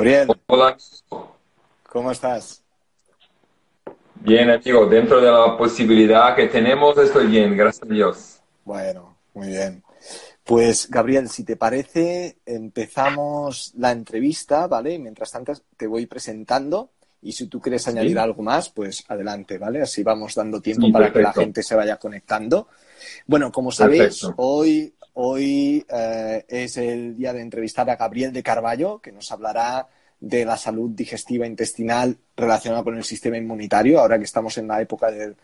Gabriel, Hola. ¿cómo estás? Bien, amigo, dentro de la posibilidad que tenemos, estoy bien, gracias a Dios. Bueno, muy bien. Pues Gabriel, si te parece, empezamos la entrevista, ¿vale? Y mientras tanto te voy presentando y si tú quieres añadir algo más, pues adelante, ¿vale? Así vamos dando tiempo Sí, para que la gente se vaya conectando. Bueno, como sabéis, Perfecto. hoy, hoy eh, es el día de entrevistar a Gabriel de Carballo, que nos hablará de la salud digestiva intestinal relacionada con el sistema inmunitario, ahora que estamos en la época del,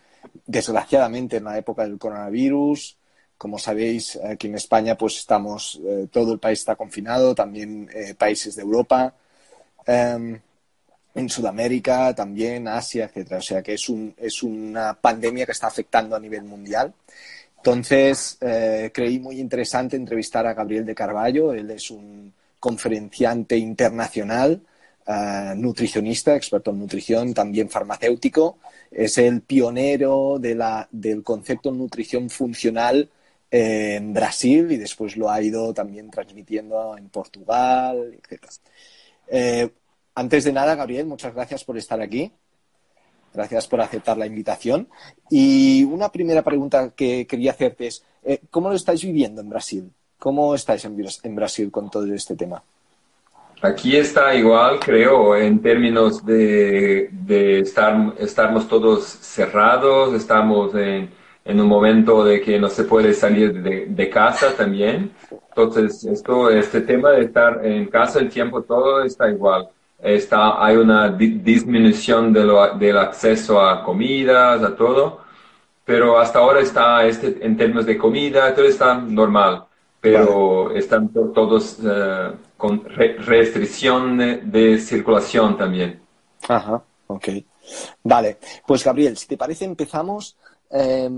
desgraciadamente, en la época del coronavirus. Como sabéis, aquí en España, pues estamos, eh, todo el país está confinado, también eh, países de Europa, em, en Sudamérica, también Asia, etcétera. O sea que es, un, es una pandemia que está afectando a nivel mundial. Entonces, eh, creí muy interesante entrevistar a Gabriel de Carballo. Él es un conferenciante internacional, eh, nutricionista, experto en nutrición, también farmacéutico. Es el pionero de del concepto nutrición funcional eh, en Brasil y después lo ha ido también transmitiendo en Portugal, etc. Antes de nada, Gabriel, muchas gracias por estar aquí. Gracias por aceptar la invitación. Y una primera pregunta que quería hacerte es, eh, ¿cómo lo estáis viviendo en Brasil? ¿Cómo estáis en, Bras- en Brasil con todo este tema? Aquí está igual, creo, en términos de, de estar, estarmos todos cerrados, estamos en, en un momento de que no se puede salir de, de casa también. Entonces, esto, este tema de estar en casa el tiempo todo está igual. Está, hay una di- disminución de lo- del acceso a comidas, a todo, pero hasta ahora está este, en términos de comida, todo está normal, pero están to- todos eh, con re- restricción de, de circulación también. Ajá, ok. Vale, pues Gabriel, si te parece empezamos. eh,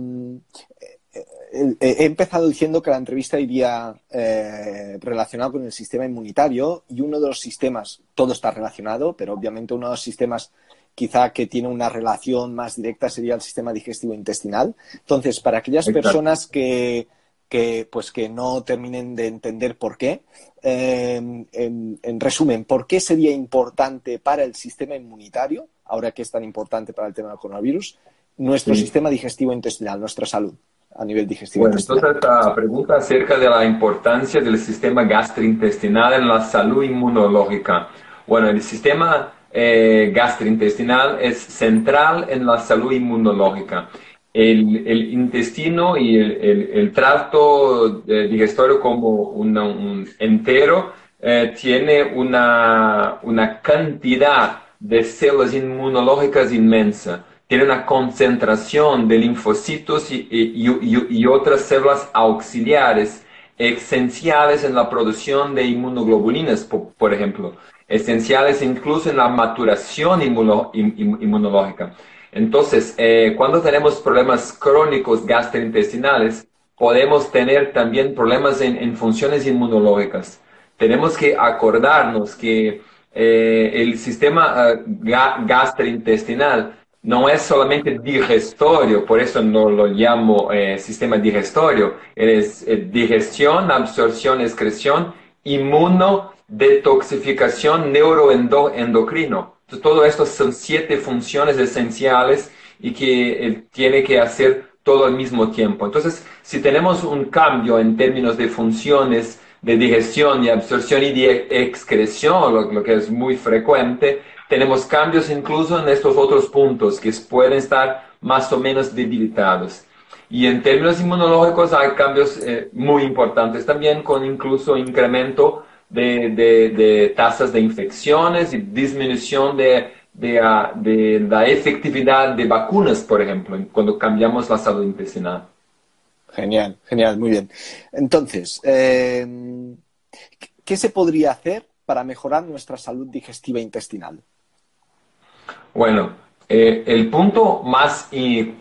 he empezado diciendo que la entrevista iría eh, relacionada con el sistema inmunitario y uno de los sistemas, todo está relacionado, pero obviamente uno de los sistemas quizá que tiene una relación más directa sería el sistema digestivo intestinal. Entonces, para aquellas personas que, que, pues, que no terminen de entender por qué, eh, en, en resumen, ¿por qué sería importante para el sistema inmunitario, ahora que es tan importante para el tema del coronavirus, nuestro Sí. sistema digestivo intestinal, nuestra salud a nivel digestivo Bueno, la pregunta acerca de la importancia del sistema gastrointestinal en la salud inmunológica. Bueno, el sistema eh, gastrointestinal es central en la salud inmunológica. El, intestino y el, el- el tracto eh, digestivo como un entero eh, tiene una, una cantidad de células inmunológicas inmensa. Tiene una concentración de linfocitos y, y- y- y otras células auxiliares esenciales en la producción de inmunoglobulinas, po- por, ejemplo, esenciales incluso en la maturación inmuno- in- in- inmunológica. Entonces, eh, cuando tenemos problemas crónicos gastrointestinales, podemos tener también problemas en, en funciones inmunológicas. Tenemos que acordarnos que eh, el sistema ga- gastrointestinal no es solamente digestorio, por eso no lo llamo eh, sistema digestorio, es eh, digestión, absorción, excreción, inmuno, detoxificación, neuroendocrino. Todo esto son siete funciones esenciales y que él tiene que hacer todo al mismo tiempo. Entonces, si tenemos un cambio en términos de funciones de digestión y absorción y de excreción, lo que es muy frecuente, tenemos cambios incluso en estos otros puntos que pueden estar más o menos debilitados. Y en términos inmunológicos hay cambios eh, muy importantes también con incluso incremento de, tasas de infecciones y disminución de, ah, de, la efectividad de vacunas, por ejemplo, cuando cambiamos la salud intestinal. Genial, genial, muy bien. Entonces, eh, ¿qué se podría hacer para mejorar nuestra salud digestiva intestinal? Bueno, eh, el punto más y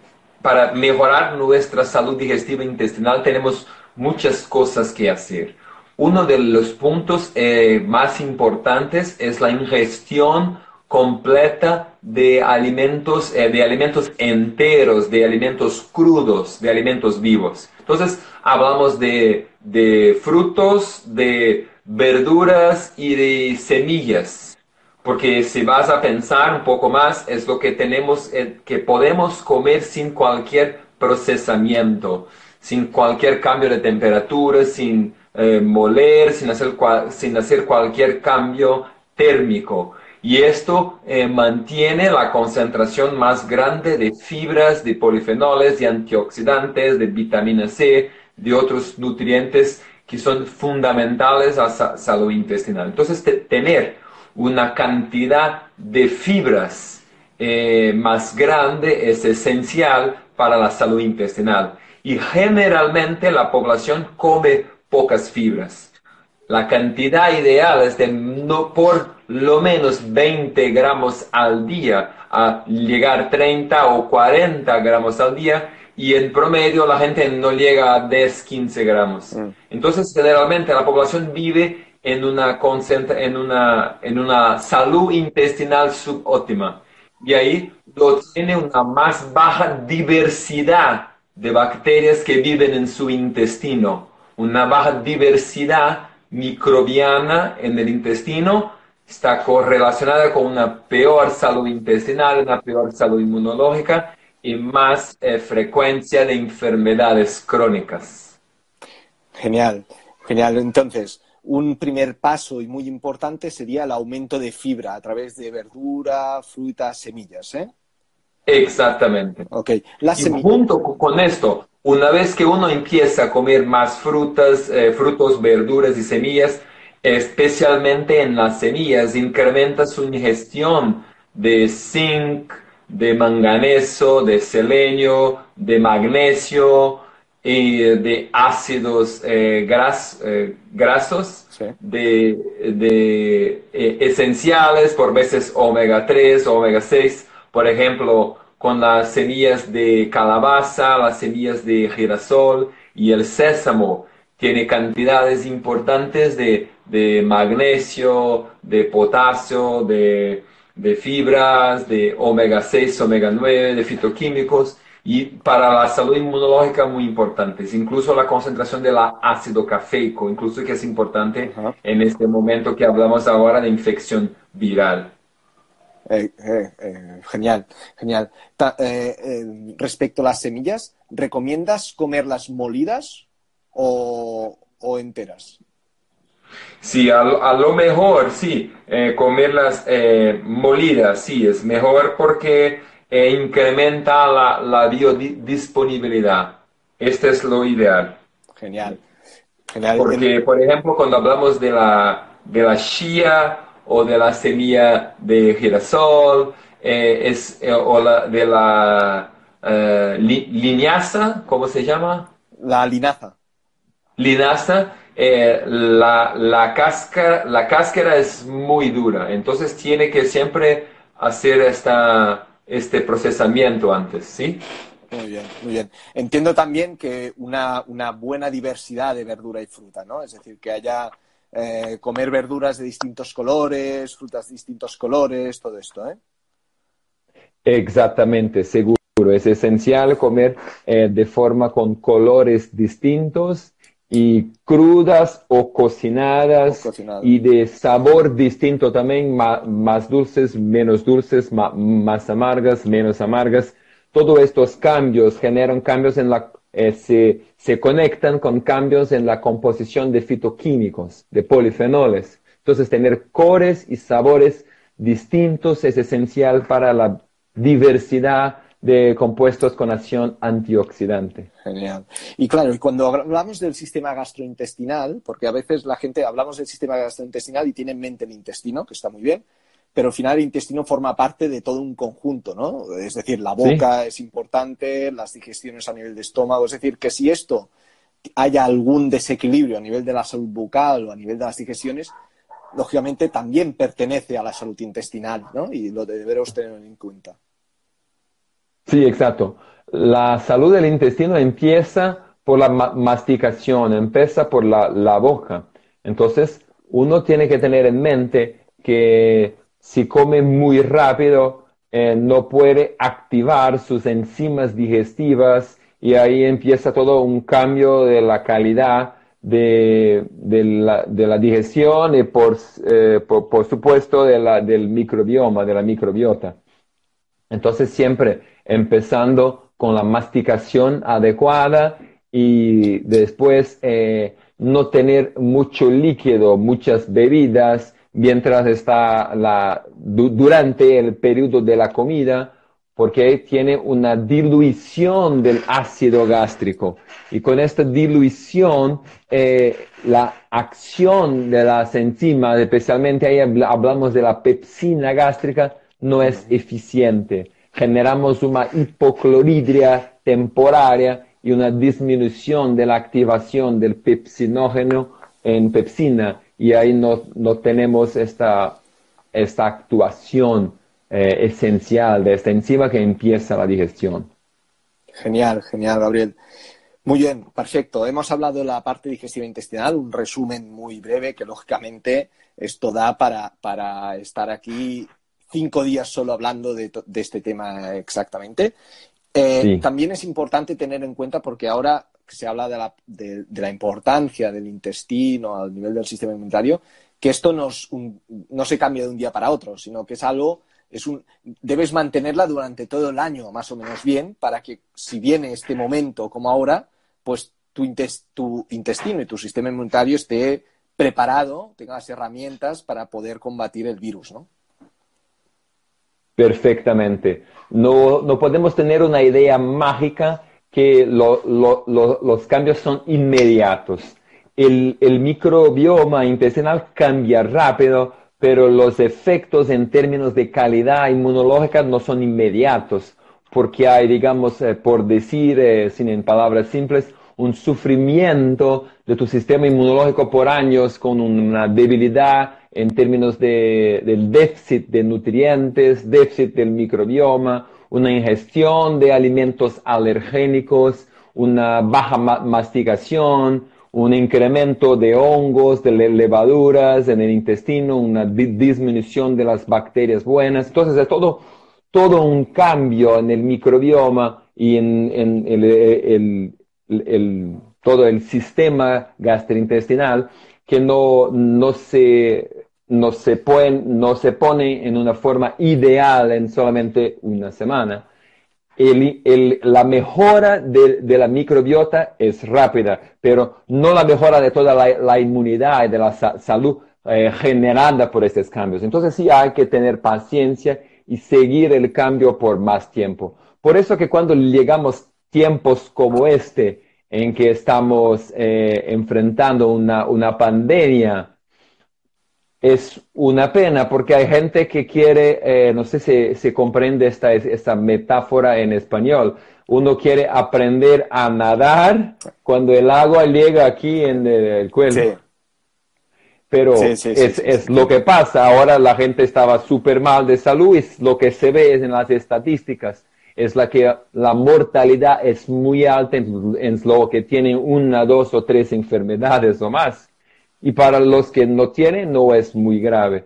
para mejorar nuestra salud digestiva intestinal tenemos muchas cosas que hacer. Uno de los puntos eh, más importantes es la ingestión completa de alimentos, eh, de alimentos enteros, de alimentos crudos, de alimentos vivos. Entonces, hablamos de, de frutos, de verduras y de semillas. Porque si vas a pensar un poco más, es lo que tenemos, eh, que podemos comer sin cualquier procesamiento, sin cualquier cambio de temperatura, sin eh, moler, sin hacer, sin hacer cualquier cambio térmico. Y esto eh, mantiene la concentración más grande de fibras, de polifenoles, de antioxidantes, de vitamina C, de otros nutrientes que son fundamentales a la salud intestinal. Entonces, tener una cantidad de fibras eh, más grande es esencial para la salud intestinal. Y generalmente la población come pocas fibras. La cantidad ideal es de no por lo menos 20 gramos al día a llegar 30 o 40 gramos al día y en promedio la gente no llega a 10, 15 gramos. Mm. Entonces, generalmente la población vive en una, en una, en una salud intestinal subóptima. Y ahí lo tiene una más baja diversidad de bacterias que viven en su intestino, una baja diversidad microbiana en el intestino está correlacionada con una peor salud intestinal, una peor salud inmunológica y más eh, frecuencia de enfermedades crónicas. Genial, genial. Entonces, un primer paso y muy importante sería el aumento de fibra a través de verdura, frutas, semillas, ¿eh? Exactamente. Ok. y junto con esto, una vez que uno empieza a comer más frutas, eh, frutos, verduras y semillas, especialmente en las semillas, incrementa su ingestión de zinc, de manganeso, de selenio, de magnesio y de ácidos eh, eh, grasos de, esenciales, por veces omega 3, omega 6, por ejemplo, con las semillas de calabaza, las semillas de girasol y el sésamo. Tiene cantidades importantes de, magnesio, de potasio, de, fibras, de omega 6, omega 9, de fitoquímicos y para la salud inmunológica muy importantes, incluso la concentración del ácido cafeico, incluso que es importante en este momento que hablamos ahora de infección viral. Eh, eh, eh, genial, genial. respecto a las semillas, ¿recomiendas comerlas molidas o, enteras? Sí, a, lo mejor sí, comerlas molidas, sí, es mejor porque incrementa la, la, biodisponibilidad. Este es lo ideal. Genial. Genial. Porque, por ejemplo, cuando hablamos de la, de la chía, o de la semilla de girasol, eh, es, eh, o la, de la eh, linaza, ¿cómo se llama? La linaza. Linaza, la, la, cáscara, la cáscara es muy dura, entonces tiene que siempre hacer esta, este procesamiento antes, ¿sí? Muy bien, muy bien. Entiendo también que una, una buena diversidad de verdura y fruta, ¿no? Es decir, que haya eh, comer verduras de distintos colores, frutas de distintos colores, todo esto, ¿eh? Exactamente, seguro. Es esencial comer eh, de forma con colores distintos y crudas o cocinadas, y de sabor distinto también, más, dulces, menos dulces, más amargas, menos amargas. Todos estos cambios generan cambios en la eh, se, conectan con cambios en la composición de fitoquímicos, de polifenoles. Entonces, tener cores y sabores distintos es esencial para la diversidad de compuestos con acción antioxidante. Genial. Y claro, y cuando hablamos del sistema gastrointestinal, porque a veces la gente hablamos del sistema gastrointestinal y tiene en mente el intestino, que está muy bien, pero al final el intestino forma parte de todo un conjunto, ¿no? Es decir, la boca es importante, las digestiones a nivel de estómago, es decir, que si esto haya algún desequilibrio a nivel de la salud bucal o a nivel de las digestiones, lógicamente también pertenece a la salud intestinal, ¿no? Y lo deberemos tener en cuenta. Sí, exacto. La salud del intestino empieza por la masticación, empieza por la, boca. Entonces, uno tiene que tener en mente que si come muy rápido, eh, no puede activar sus enzimas digestivas y ahí empieza todo un cambio de la calidad de, la, digestión y por, eh, por, supuesto del microbioma, de la microbiota. Entonces siempre empezando con la masticación adecuada y después eh, no tener mucho líquido, muchas bebidas mientras está la, durante el periodo de la comida, porque tiene una dilución del ácido gástrico. Y con esta dilución, eh, la acción de las enzimas, especialmente ahí hablamos de la pepsina gástrica, no es eficiente generamos una hipocloridria temporaria y una disminución de la activación del pepsinógeno en pepsina y ahí no, tenemos esta, esta actuación eh, esencial de esta enzima que empieza la digestión. Genial, genial, Gabriel. Muy bien, perfecto. Hemos hablado de la parte digestiva intestinal, un resumen muy breve que lógicamente esto da para, para estar aquí cinco días solo hablando de, este tema exactamente. Eh, también es importante tener en cuenta, porque ahora se habla de la, de, la, importancia del intestino al nivel del sistema inmunitario, que esto no, no se cambia de un día para otro, sino que es algo, es un, debes mantenerla durante todo el año más o menos bien para que si viene este momento como ahora, pues tu, tu intestino y tu sistema inmunitario esté preparado, tenga las herramientas para poder combatir el virus, ¿no? Perfectamente. No, no podemos tener una idea mágica que los cambios son inmediatos. El, el, microbioma intestinal cambia rápido, pero los efectos en términos de calidad inmunológica no son inmediatos, porque hay, digamos, eh, por decir, eh, sin en palabras simples, un sufrimiento de tu sistema inmunológico por años con una debilidad en términos de, del déficit de nutrientes, déficit del microbioma, una ingestión de alimentos alergénicos, una baja masticación, un incremento de hongos, de levaduras en el intestino, una disminución de las bacterias buenas. Entonces, es todo, todo un cambio en el microbioma y en, el, todo el sistema gastrointestinal que no, no se no se, pueden, no se pone en una forma ideal en solamente una semana. la mejora de, la microbiota es rápida, pero no la mejora de toda la, inmunidad y de la salud eh, generada por estos cambios. Entonces sí hay que tener paciencia y seguir el cambio por más tiempo. Por eso que cuando llegamos tiempos como este, en que estamos eh, enfrentando una, una pandemia, es una pena porque hay gente que quiere, eh, no sé si se comprende esta, esta metáfora en español, uno quiere aprender a nadar cuando el agua llega aquí en el cuello. Pero es, lo que pasa, ahora la gente estaba súper mal de salud y lo que se ve en las estadísticas. Es la que la mortalidad es muy alta en, en lo que tienen una, dos o tres enfermedades o más. Y para los que no tienen, no es muy grave.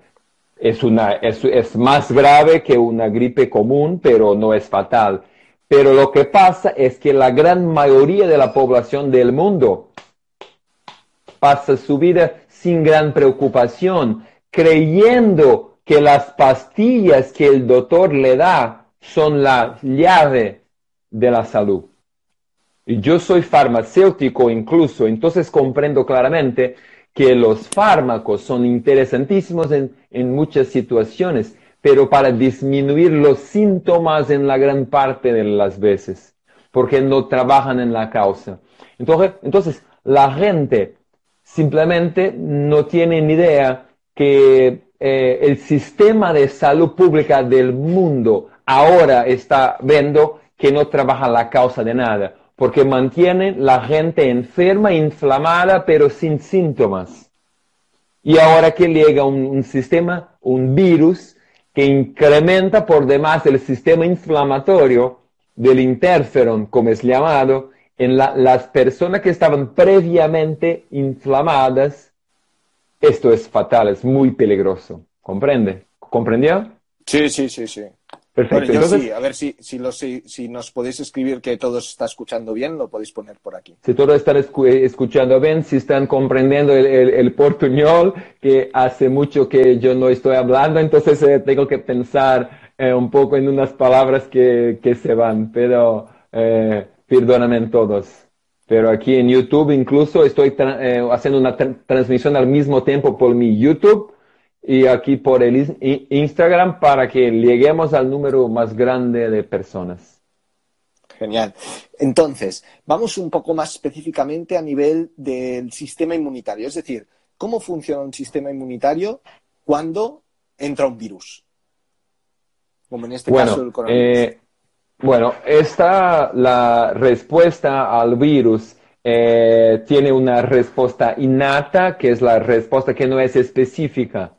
Es, una, es, es más grave que una gripe común, pero no es fatal. Pero lo que pasa es que la gran mayoría de la población del mundo pasa su vida sin gran preocupación, creyendo que las pastillas que el doctor le da son la llave de la salud. Y yo soy farmacéutico incluso, entonces comprendo claramente que los fármacos son interesantísimos en, muchas situaciones, pero para disminuir los síntomas en la gran parte de las veces, porque no trabajan en la causa. Entonces, entonces la gente simplemente no tiene ni idea que eh, el sistema de salud pública del mundo ahora está viendo que no trabaja la causa de nada, porque mantiene la gente enferma, inflamada, pero sin síntomas. Y ahora que llega un, sistema, un virus, que incrementa por demás el sistema inflamatorio del interferón, como es llamado, en las personas que estaban previamente inflamadas, esto es fatal, es muy peligroso. ¿Comprende? ¿Comprendió? Sí, sí, sí, sí. Perfecto. Entonces, sí, a ver si, si, nos podéis escribir que todo se está escuchando bien, lo podéis poner por aquí. Si todo está escuchando bien, si están comprendiendo el, el, portuñol, que hace mucho que yo no estoy hablando, entonces eh, tengo que pensar eh, un poco en unas palabras que, que se van, pero eh, perdóname todos. Pero aquí en YouTube incluso estoy eh, haciendo una transmisión al mismo tiempo por mi YouTube y aquí por el Instagram para que lleguemos al número más grande de personas. Genial. Entonces, vamos un poco más específicamente a nivel del sistema inmunitario. Es decir, ¿cómo funciona un sistema inmunitario cuando entra un virus? Como en este caso el coronavirus. Eh, bueno, esta, la respuesta al virus eh, tiene una respuesta innata, que es la respuesta que no es específica.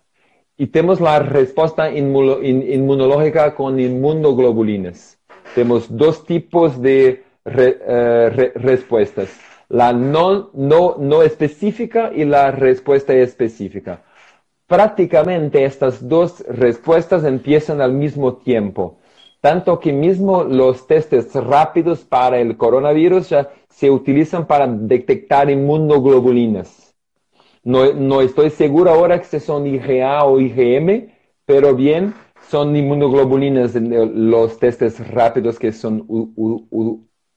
Y tenemos la respuesta inmunológica con inmunoglobulines. Tenemos dos tipos de eh, respuestas. La no, no, no específica y la respuesta específica. Prácticamente estas dos respuestas empiezan al mismo tiempo. Tanto que mismo los testes rápidos para el coronavirus ya se utilizan para detectar inmunoglobulinas. No, estoy seguro ahora que son IgA o IgM, pero bien, son inmunoglobulinas los testes rápidos que, son,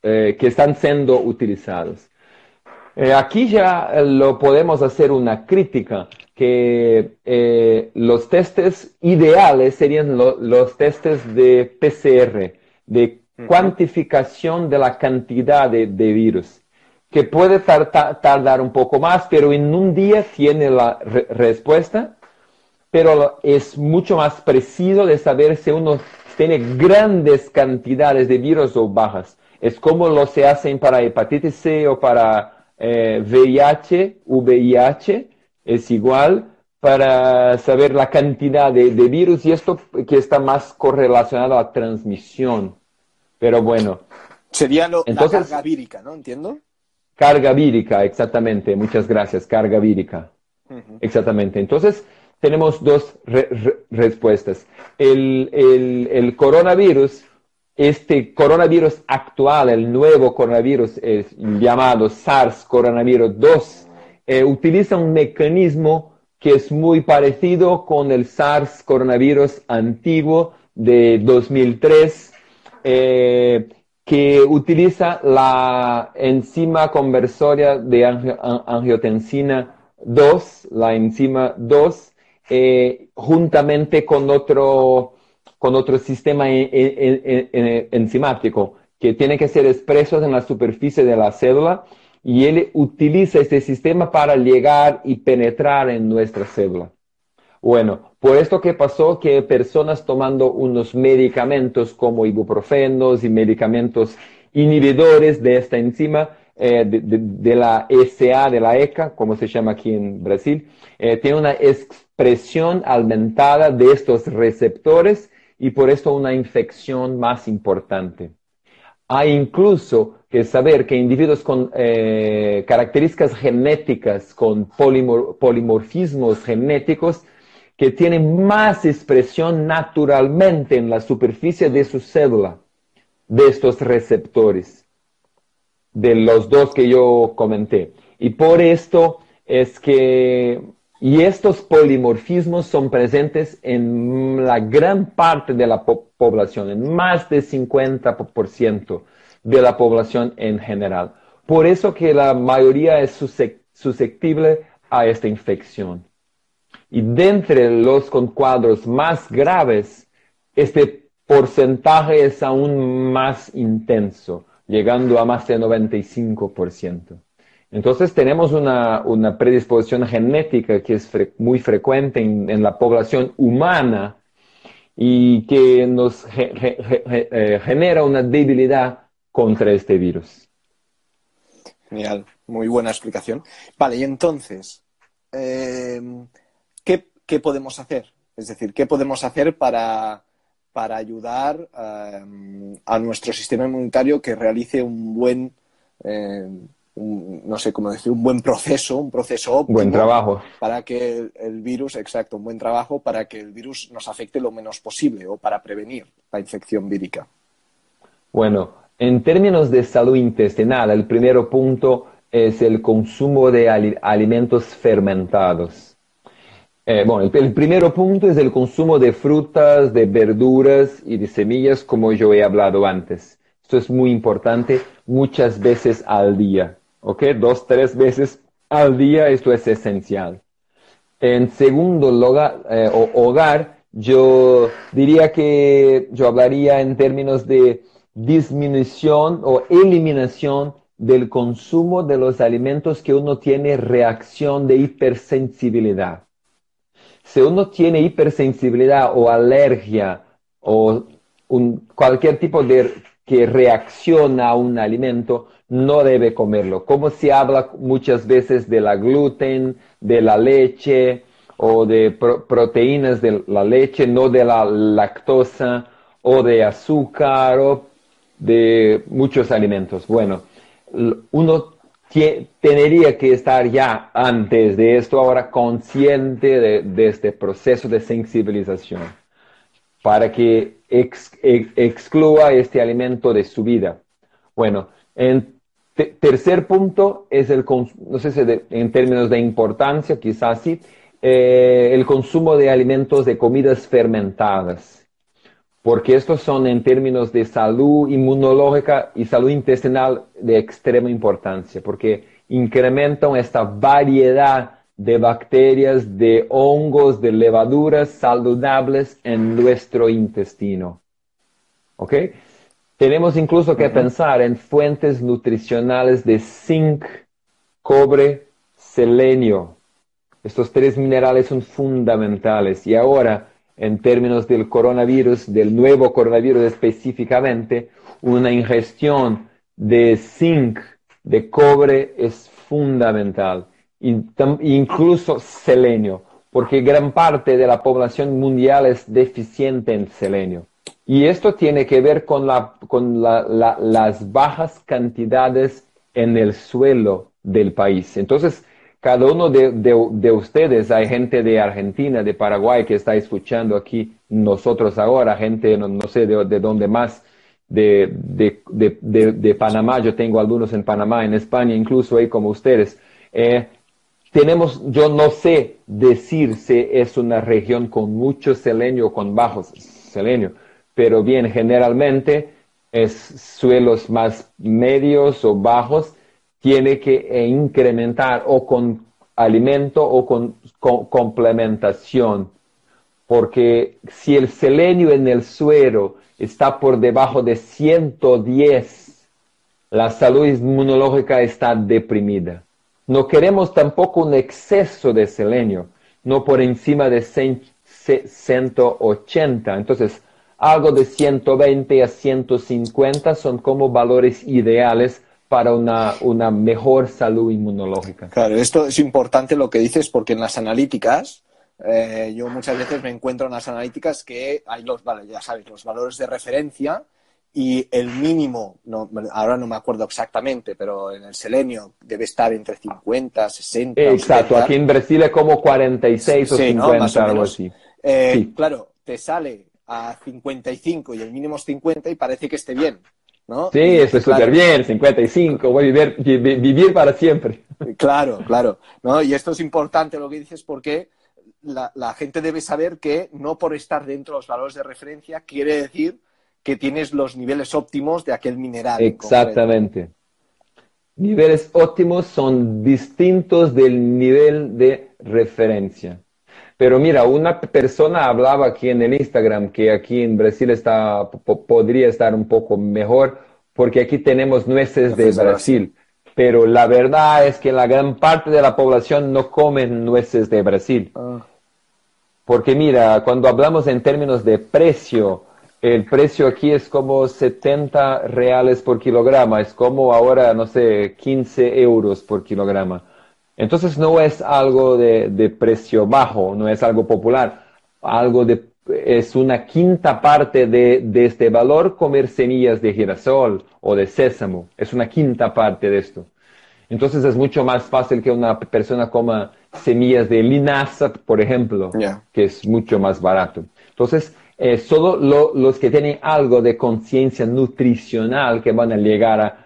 eh, que están siendo utilizados. Eh, aquí ya lo podemos hacer una crítica, que eh, los testes ideales serían los testes de PCR, de cuantificación de la cantidad de virus que puede tardar un poco más, pero en un día tiene la respuesta, pero es mucho más preciso de saber si uno tiene grandes cantidades de virus o bajas. Es como lo se hacen para hepatitis C o para VIH, eh, VIH, es igual para saber la cantidad de, virus y esto que está más correlacionado a la transmisión. Pero bueno. Sería lo, la carga vírica, ¿no? Entiendo. Carga vírica, exactamente. Muchas gracias. Carga vírica. Exactamente. Entonces, tenemos dos respuestas. El, coronavirus, este coronavirus actual, el nuevo coronavirus es llamado SARS coronavirus 2, eh, utiliza un mecanismo que es muy parecido con el SARS coronavirus antiguo de 2003. Eh, que utiliza la enzima conversoria de angiotensina 2, la enzima 2, eh, juntamente con otro, con otro sistema enzimático que tiene que ser expreso en la superficie de la célula y él utiliza este sistema para llegar y penetrar en nuestra célula. Bueno, por esto que pasó que personas tomando unos medicamentos como ibuprofenos y medicamentos inhibidores de esta enzima, eh, de, la ECA, de la ECA, como se llama aquí en Brasil, eh, tiene una expresión aumentada de estos receptores y por esto una infección más importante. Hay incluso que saber que individuos con eh, características genéticas, con polimorfismos genéticos, que tiene más expresión naturalmente en la superficie de su célula de estos receptores, de los dos que yo comenté. Y por esto es que, y estos polimorfismos son presentes en la gran parte de la población, en más de 50% de la población en general. Por eso que la mayoría es susceptible a esta infección. Y de entre los cuadros más graves, este porcentaje es aún más intenso, llegando a más del 95%. Entonces tenemos una, predisposición genética que es muy frecuente en, la población humana y que nos eh, genera una debilidad contra este virus. Genial, muy buena explicación. Vale, y entonces, eh, ¿qué, podemos hacer? Es decir, ¿qué podemos hacer para, ayudar eh, a nuestro sistema inmunitario que realice un buen, eh, no sé cómo decir, un buen proceso, un proceso óptimo. Buen trabajo. Para que el, virus, exacto, un buen trabajo para que el virus nos afecte lo menos posible o para prevenir la infección vírica. Bueno, en términos de salud intestinal, el primer punto es el consumo de alimentos fermentados. Eh, bueno, el, primer punto es el consumo de frutas, de verduras y de semillas, como yo he hablado antes. Esto es muy importante, muchas veces al día. ¿Ok? Dos, tres veces al día, esto es esencial. En segundo lugar, eh, hogar, yo diría que yo hablaría en términos de disminución o eliminación del consumo de los alimentos que uno tiene reacción de hipersensibilidad. Si uno tiene hipersensibilidad o alergia o cualquier tipo de que reacciona a un alimento, no debe comerlo. Como se habla muchas veces de la gluten, de la leche o de proteínas de la leche, no de la lactosa o de azúcar o de muchos alimentos. Bueno, uno tendría que estar ya antes de esto ahora consciente de, este proceso de sensibilización para que excluya este alimento de su vida. Bueno, en tercer punto es el, no sé si en términos de importancia, quizás sí, eh, el consumo de alimentos de comidas fermentadas porque estos son en términos de salud inmunológica y salud intestinal de extrema importancia, porque incrementan esta variedad de bacterias, de hongos, de levaduras saludables en nuestro intestino. ¿Ok? Tenemos incluso que pensar en fuentes nutricionales de zinc, cobre, selenio. Estos tres minerales son fundamentales. Y ahora, en términos del coronavirus, del nuevo coronavirus específicamente, una ingestión de zinc, de cobre es fundamental, incluso selenio, porque gran parte de la población mundial es deficiente en selenio. Y esto tiene que ver con, con las bajas cantidades en el suelo del país. Entonces, cada uno de, ustedes, hay gente de Argentina, de Paraguay que está escuchando aquí nosotros ahora, gente no, sé de, dónde más, de, de, Panamá, yo tengo algunos en Panamá, en España incluso ahí como ustedes. Eh, tenemos, yo no sé decir si es una región con mucho selenio o con bajos selenio, pero bien, generalmente es suelos más medios o bajos tiene que eh, incrementar o con alimento o con, complementación. Porque si el selenio en el suero está por debajo de 110, la salud inmunológica está deprimida. No queremos tampoco un exceso de selenio, no por encima de 180. Entonces, algo de 120 a 150 son como valores ideales para una, una, mejor salud inmunológica. Claro, esto es importante lo que dices porque en las analíticas, eh, yo muchas veces me encuentro en las analíticas que hay los, ya sabes, los valores de referencia y el mínimo, no, ahora no me acuerdo exactamente, pero en el selenio debe estar entre 50, 60. Exacto, aquí en Brasil es como 46 o 50, algo así. Eh, claro, te sale a 55 y el mínimo es 50 y parece que esté bien. Sí, eso es súper bien, 55, voy a vivir, vivir para siempre. Claro, claro. ¿no? Y esto es importante lo que dices porque la, gente debe saber que no por estar dentro de los valores de referencia quiere decir que tienes los niveles óptimos de aquel mineral. Exactamente. Niveles óptimos son distintos del nivel de referencia. Pero mira, una persona hablaba aquí en el Instagram que aquí en Brasil está, podría estar un poco mejor porque aquí tenemos nueces de Brasil. Pero la verdad es que la gran parte de la población no come nueces de Brasil. Ah. Porque mira, cuando hablamos en términos de precio, el precio aquí es como 70 reales por kilograma, es como ahora, no sé, 15 euros por kilograma. Entonces no es algo de, precio bajo, no es algo popular, algo de, es una quinta parte de, de, este valor comer semillas de girasol o de sésamo, es una quinta parte de esto. Entonces es mucho más fácil que una persona coma semillas de linaza, por ejemplo, que es mucho más barato. Entonces, eh, solo los que tienen algo de conciencia nutricional que van a llegar a,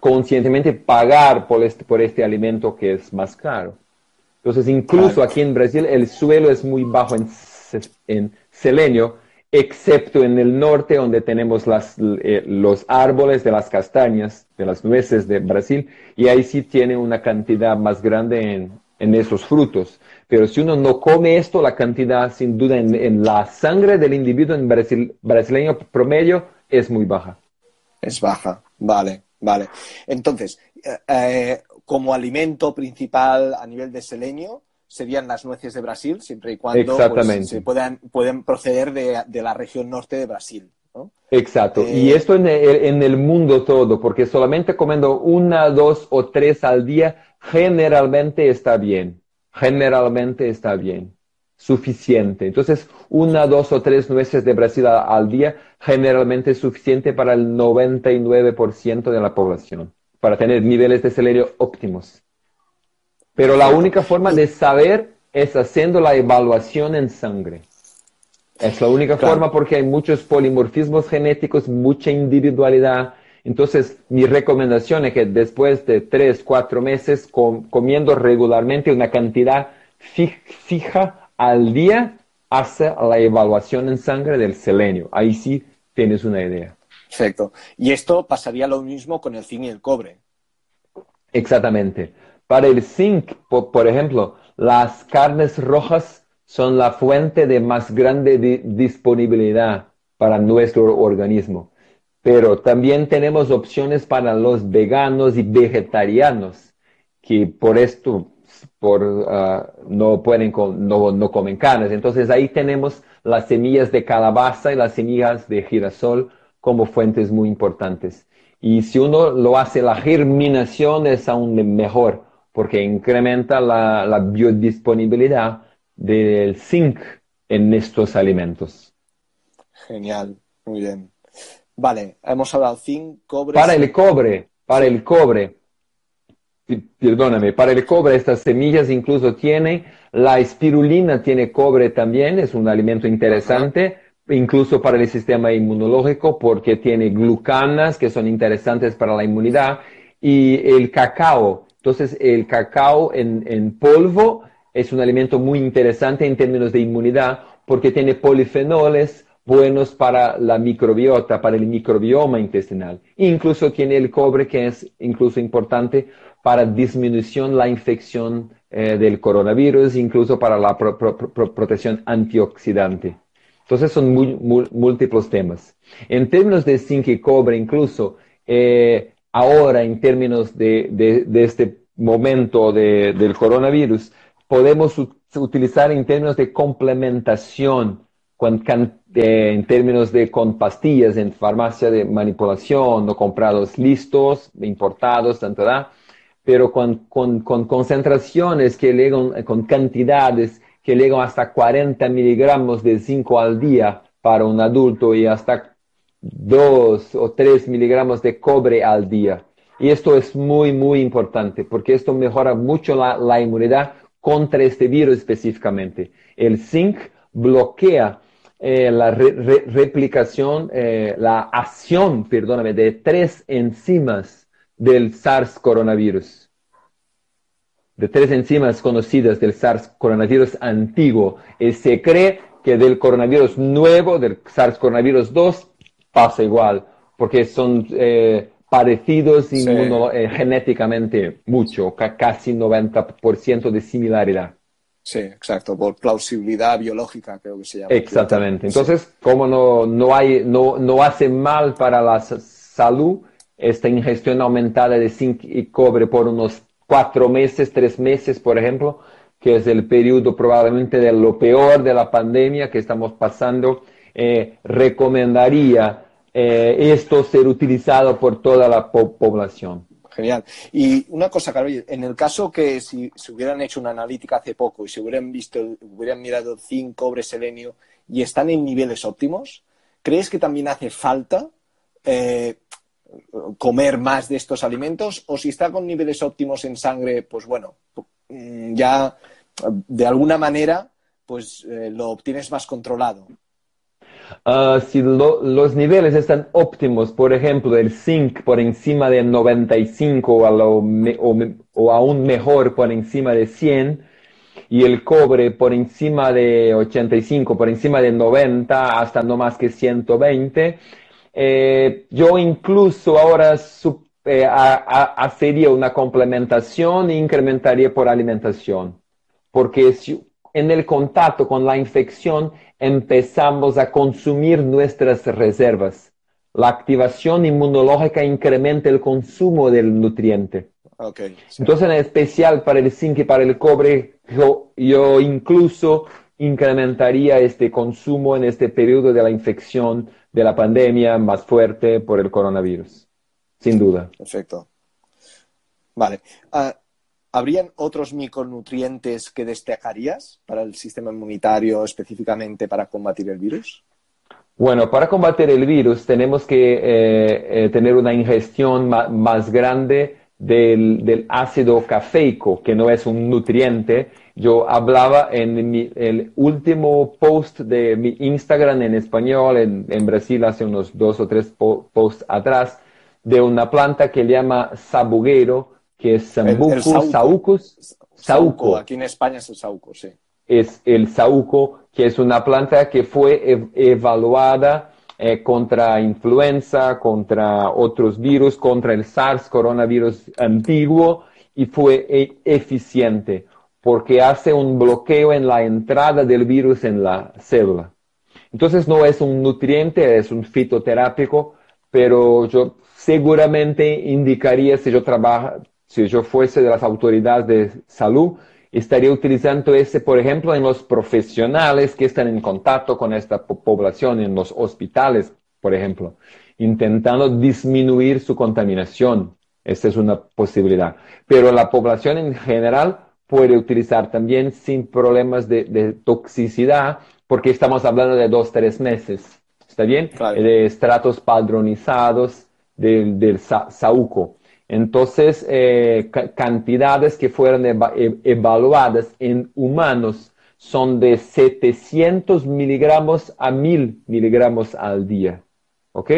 conscientemente pagar por este, por este alimento que es más caro. Entonces, incluso aquí en Brasil el suelo es muy bajo en, en selenio, excepto en el norte donde tenemos las, eh, los árboles de las castañas, de las nueces de Brasil, y ahí sí tiene una cantidad más grande en, en esos frutos. Pero si uno no come esto, la cantidad sin duda en, la sangre del individuo en Brasil, brasileño promedio es muy baja. Es baja, vale. Vale. Entonces, eh, eh, como alimento principal a nivel de selenio serían las nueces de Brasil, siempre y cuando pues, se puedan, pueden proceder de, la región norte de Brasil. Exacto. y eh, esto en el, en el, mundo todo, porque solamente comiendo una, dos o tres al día generalmente está bien. Generalmente está bien suficiente. Entonces, una, dos o tres nueces de Brasil al día generalmente es suficiente para el 99% de la población, para tener niveles de selenio óptimos. Pero la única forma de saber es haciendo la evaluación en sangre. Es la única forma porque hay muchos polimorfismos genéticos, mucha individualidad. Entonces, mi recomendación es que después de tres, cuatro meses comiendo regularmente una cantidad fija al día hace la evaluación en sangre del selenio. Ahí sí tienes una idea. Perfecto. Y esto pasaría lo mismo con el zinc y el cobre. Exactamente. Para el zinc, por, ejemplo, las carnes rojas son la fuente de más grande disponibilidad para nuestro organismo. Pero también tenemos opciones para los veganos y vegetarianos, que por esto por, ah, no pueden, no, no comen carnes. Entonces ahí tenemos las semillas de calabaza y las semillas de girasol como fuentes muy importantes. Y si uno lo hace, la germinación es aún mejor porque incrementa la, la biodisponibilidad del zinc en estos alimentos. Genial, muy bien. Vale, hemos hablado zinc, cobre. Para el cobre, para el cobre perdóname, para el cobre estas semillas incluso tienen, la espirulina tiene cobre también, es un alimento interesante, incluso para el sistema inmunológico porque tiene glucanas que son interesantes para la inmunidad y el cacao. Entonces el cacao en, en polvo es un alimento muy interesante en términos de inmunidad porque tiene polifenoles, buenos para la microbiota, para el microbioma intestinal. Incluso tiene el cobre, que es incluso importante para disminución la infección eh, del coronavirus, incluso para la protección antioxidante. Entonces son muy, múltiples temas. En términos de zinc y cobre, incluso eh, ahora en términos de, de, este momento del coronavirus, podemos utilizar en términos de complementación eh, en términos de con pastillas en farmacia de manipulación o comprados listos, importados, tanto, pero con, con, con, concentraciones que llegan, con cantidades que llegan hasta 40 miligramos de zinc al día para un adulto y hasta 2 o 3 miligramos de cobre al día. Y esto es muy, muy importante porque esto mejora mucho la, la inmunidad contra este virus específicamente. El zinc bloquea eh, la replicación, eh, la acción, perdóname, de tres enzimas del SARS coronavirus. De tres enzimas conocidas del SARS coronavirus antiguo. Y se cree que del coronavirus nuevo, del SARS coronavirus 2, pasa igual, porque son eh, parecidos genéticamente mucho, casi 90% de similaridad. Sí, exacto, por plausibilidad biológica creo que se llama. Exactamente. Entonces, como no, no, hay, no, no hace mal para la salud esta ingestión aumentada de zinc y cobre por unos cuatro meses, tres meses, por ejemplo, que es el periodo probablemente de lo peor de la pandemia que estamos pasando, eh, recomendaría eh, esto ser utilizado por toda la población. Genial. Y una cosa, Carlos, en el caso que si se hubieran hecho una analítica hace poco y se hubieran visto, hubieran mirado zinc, cobre, selenio y están en niveles óptimos, ¿crees que también hace falta eh, comer más de estos alimentos? O si está con niveles óptimos en sangre, pues bueno, mm, ya de alguna manera pues eh, lo obtienes más controlado. Ah, si los niveles están óptimos, por ejemplo, el zinc por encima de 95 o, o, aún mejor por encima de 100 y el cobre por encima de 85, por encima de 90 hasta no más que 120, eh, yo incluso ahora eh, hacería una complementación e incrementaría por alimentación, porque si, en el contacto con la infección empezamos a consumir nuestras reservas. La activación inmunológica incrementa el consumo del nutriente. Entonces, en especial para el zinc y para el cobre, yo, yo, incluso incrementaría este consumo en este periodo de la infección de la pandemia más fuerte por el coronavirus. Sin duda. Perfecto. Vale. Ah, ¿Habrían otros micronutrientes que destacarías para el sistema inmunitario específicamente para combatir el virus? Bueno, para combatir el virus tenemos que eh, eh, tener una ingestión más grande del, ácido cafeico, que no es un nutriente. Yo hablaba en el último post de mi Instagram en español, en, Brasil, hace unos dos o tres posts atrás, de una planta que llama sabuguero, que es Sambucus, Saucus, Sauco. Aquí en España es el Sauco, sí. Es el Sauco, que es una planta que fue evaluada eh, contra influenza, contra otros virus, contra el SARS coronavirus antiguo y fue e, eficiente porque hace un bloqueo en la entrada del virus en la célula. Entonces no es un nutriente, es un fitoterápico, pero yo seguramente indicaría si yo trabajo, si yo fuese de las autoridades de salud, estaría utilizando ese, por ejemplo, en los profesionales que están en contacto con esta población, en los hospitales, por ejemplo, intentando disminuir su contaminación. Esta es una posibilidad. Pero la población en general puede utilizar también sin problemas de, toxicidad, porque estamos hablando de dos, tres meses. ¿Está bien? De estratos padronizados del, del saúco. Entonces, eh, cantidades que fueron e-, evaluadas en humanos son de 700 miligramos a 1000 miligramos al día. ¿Ok?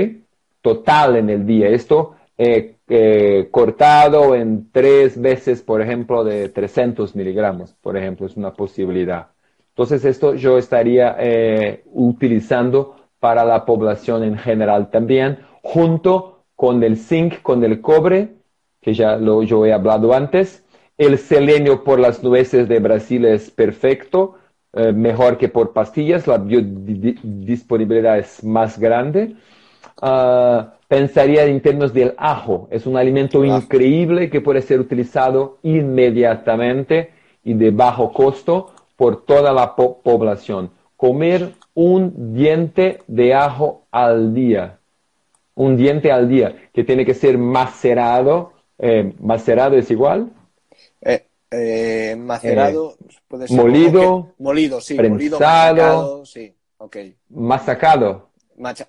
Total en el día. Esto eh, eh, cortado en tres veces, por ejemplo, de 300 miligramos, por ejemplo, es una posibilidad. Entonces, esto yo estaría utilizando para la población en general también, junto con el zinc, con el cobre que ya lo yo he hablado antes. El selenio por las nueces de Brasil es perfecto, eh, mejor que por pastillas, la biodisponibilidad es más grande. Ah, pensaría en términos del ajo, es un alimento increíble que puede ser utilizado inmediatamente y de bajo costo por toda la población. Comer un diente de ajo al día, un diente al día, que tiene que ser macerado eh, ¿Macerado es igual? Eh, eh, macerado puede ser. Molido. molido, sí. Prensado, machacado, sí. Okay. Masacado.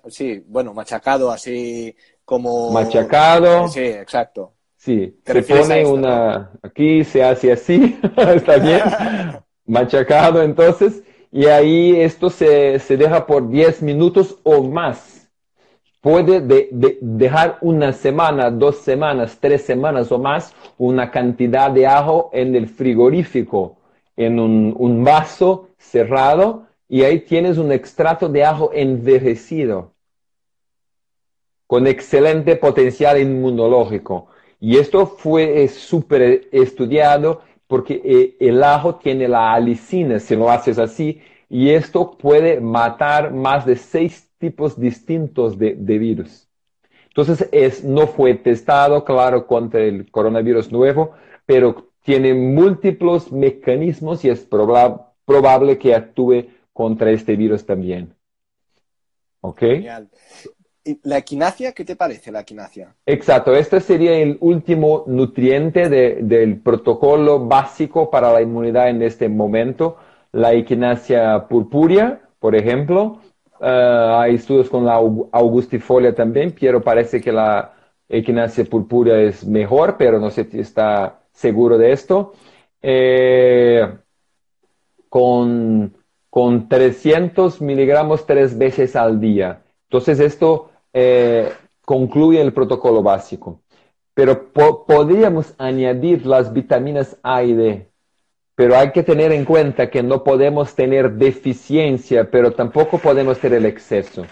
sí, bueno, machacado así como. Machacado. Sí, exacto. Sí, se pone una. Aquí se hace así, está bien. Machacado, entonces. Y ahí esto se, se deja por 10 minutos o más puede dejar una semana, dos semanas, tres semanas o más una cantidad de ajo en el frigorífico, en un, vaso cerrado, y ahí tienes un extracto de ajo envejecido, con excelente potencial inmunológico. Y esto fue súper estudiado porque eh, el ajo tiene la alicina si lo haces así, y esto puede matar más de seis tipos distintos de, virus. Entonces, es, no fue testado, claro, contra el coronavirus nuevo, pero tiene múltiples mecanismos y es probable que actúe contra este virus también. ¿Ok? Genial. ¿La equinacia? ¿Qué te parece la equinacia? Exacto, este sería el último nutriente del protocolo básico para la inmunidad en este momento. La equinacia purpúrea, por ejemplo. Eh, hay estudios con la augustifolia también, pero parece que la equinacia purpúrea es mejor, pero no si está seguro de esto. Eh, con, con 300 miligramos tres veces al día. Entonces esto eh, concluye el protocolo básico. Pero podríamos añadir las vitaminas A y D. Pero hay que tener en cuenta que no podemos tener deficiencia, pero tampoco podemos tener el exceso.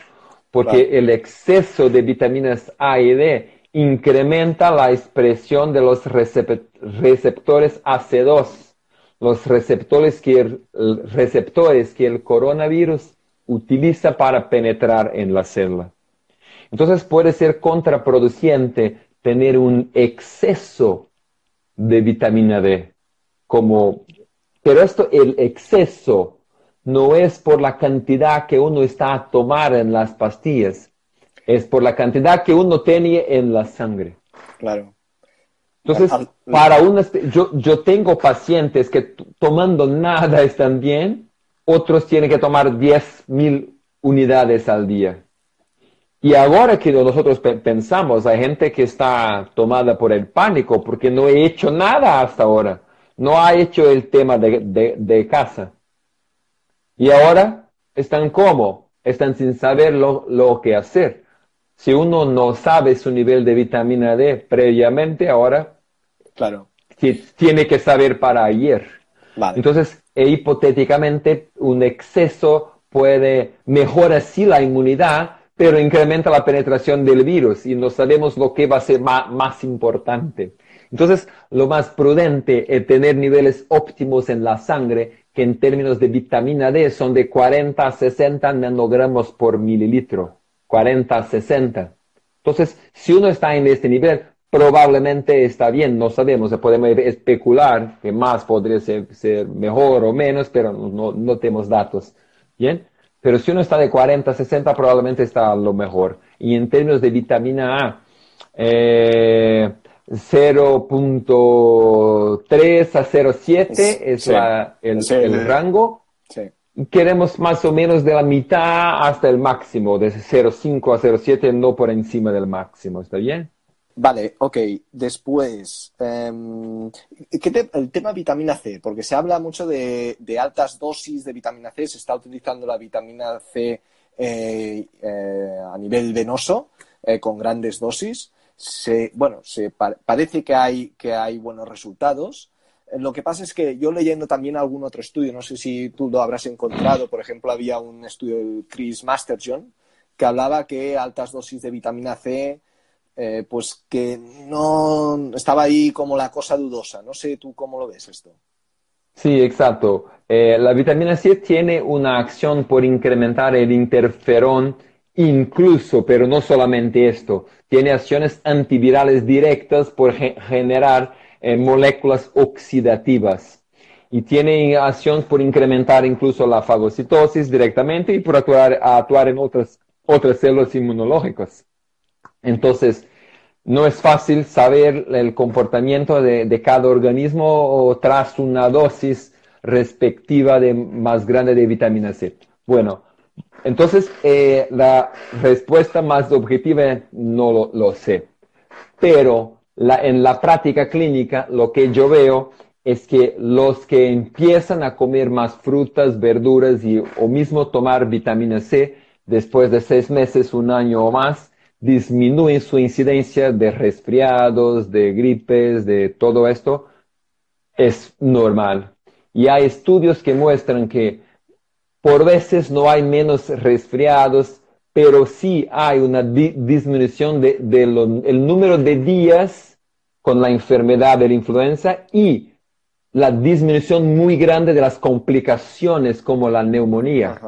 Porque el exceso de vitaminas A y D incrementa la expresión de los receptores AC2, los receptores que receptores que el coronavirus utiliza para penetrar en la célula. Entonces puede ser contraproducente tener un exceso de vitamina D. Como, pero esto, el exceso, no es por la cantidad que uno está a tomar en las pastillas, es por la cantidad que uno tiene en la sangre. Claro. Entonces, para yo, yo tengo pacientes que tomando nada están bien, otros tienen que tomar 10.000 unidades al día. Y ahora que nosotros pensamos, hay gente que está tomada por el pánico porque no he hecho nada hasta ahora. No ha hecho el tema de, casa. Y ahora están como, están sin saber lo, lo, que hacer. Si uno no sabe su nivel de vitamina D previamente, ahora claro. tiene que saber para ayer. Entonces, e hipotéticamente, un exceso puede mejorar así la inmunidad, pero incrementa la penetración del virus y no sabemos lo que va a ser más, importante. Entonces, lo más prudente es tener niveles óptimos en la sangre, que en términos de vitamina D son de 40 a 60 nanogramos por mililitro. 40 a 60. Entonces, si uno está en este nivel, probablemente está bien, no sabemos, podemos especular que más podría ser, mejor o menos, pero no, tenemos datos. Bien, pero si uno está de 40 a 60, probablemente está lo mejor. Y en términos de vitamina A, 0.3 eh, a 0.7 es, el, rango. Queremos más o menos de la mitad hasta el máximo, de 0.5 a 0.7, no por encima del máximo. ¿Está bien? Vale, ok. Después, em, el tema vitamina C, porque se habla mucho de, altas dosis de vitamina C, se está utilizando la vitamina C eh, eh, a nivel venoso, eh, con grandes dosis. Bueno, se parece que hay, que hay buenos resultados. Lo que pasa es que yo leyendo también algún otro estudio, no sé si tú lo habrás encontrado, por ejemplo, había un estudio de Chris Masterjohn que hablaba que altas dosis de vitamina C eh, pues que no estaba ahí como la cosa dudosa. No sé tú cómo lo ves esto. Sí, exacto. Eh, la vitamina C tiene una acción por incrementar el interferón incluso, pero no solamente esto, tiene acciones antivirales directas por generar eh, moléculas oxidativas y tiene acción por incrementar incluso la fagocitosis directamente y por actuar, en otras, otras células inmunológicas. Entonces, no es fácil saber el comportamiento de, cada organismo tras una dosis respectiva de más grande de vitamina C. Bueno, entonces eh, la respuesta más objetiva no lo, sé, pero en la práctica clínica lo que yo veo es que los que empiezan a comer más frutas, verduras y o mismo tomar vitamina C después de seis meses, un año o más, disminuye su incidencia de resfriados, de gripes, de todo esto, es normal. Y hay estudios que muestran que por veces no hay menos resfriados, pero sí hay una disminución del número de días con la enfermedad de la influenza y la disminución muy grande de las complicaciones como la neumonía.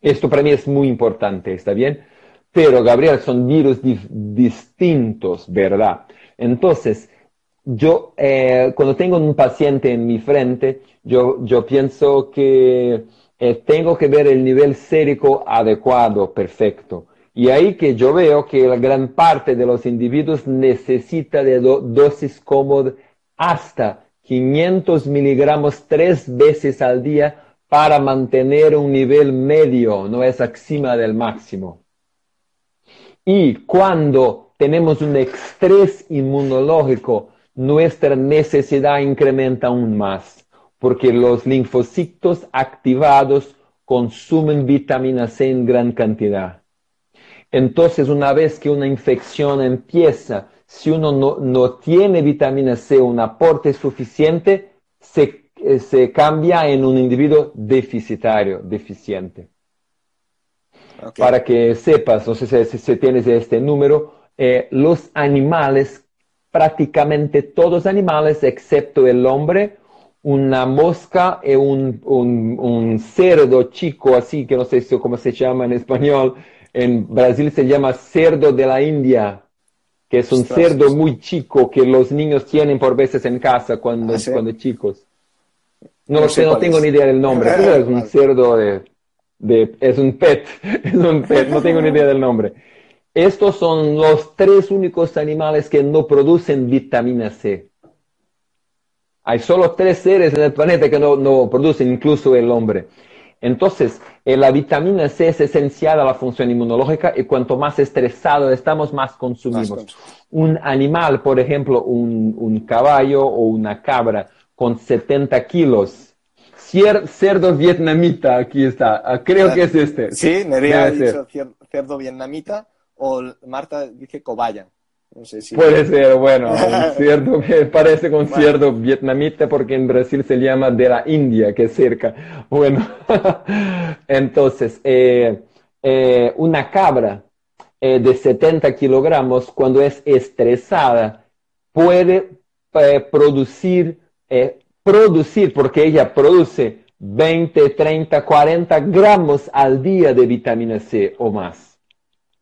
Esto para mí es muy importante, ¿está bien? Pero, Gabriel, son virus distintos, ¿verdad? Entonces, yo eh, cuando tengo un paciente en mi frente, yo, yo pienso que eh, tengo que ver el nivel sérico adecuado, perfecto. Y ahí que yo veo que la gran parte de los individuos necesita de dosis cómodas hasta 500 miligramos tres veces al día para mantener un nivel medio, no es encima del máximo. Y cuando tenemos un estrés inmunológico, nuestra necesidad incrementa aún más, porque los linfocitos activados consumen vitamina C en gran cantidad. Entonces, una vez que una infección empieza, si uno no, tiene vitamina C, un aporte suficiente, se, eh, se, cambia en un individuo deficitario, deficiente. Para que sepas, no sé si, tienes este número, eh, los animales, prácticamente todos los animales, excepto el hombre, una mosca y un, un, un cerdo chico, así que no sé cómo se llama en español, en Brasil se llama cerdo de la India, que es un cerdo muy chico que los niños tienen por veces en casa cuando, ¿Ah, cuando chicos. No, sé, no tengo ni idea del nombre, pero es un cerdo de, de, es un pet, es un pet, no tengo ni idea del nombre. Estos son los tres únicos animales que no producen vitamina C. Hay solo tres seres en el planeta que no, no producen, incluso el hombre. Entonces, eh, la vitamina C es esencial a la función inmunológica y cuanto más estresado estamos, más consumimos. un animal, por ejemplo, un, caballo o una cabra con 70 kilos, cerdo vietnamita, aquí está, ah, creo que es este. Sí, Nerea ha dicho cerdo vietnamita o Marta dice cobaya. Puede ser, bueno, cierto que parece con cierto vietnamita porque en Brasil se llama de la India, que es cerca. Bueno, entonces, eh, eh, una cabra eh, de 70 kilogramos, cuando es estresada, puede producir, producir, porque ella produce 20, 30, 40 gramos al día de vitamina C o más.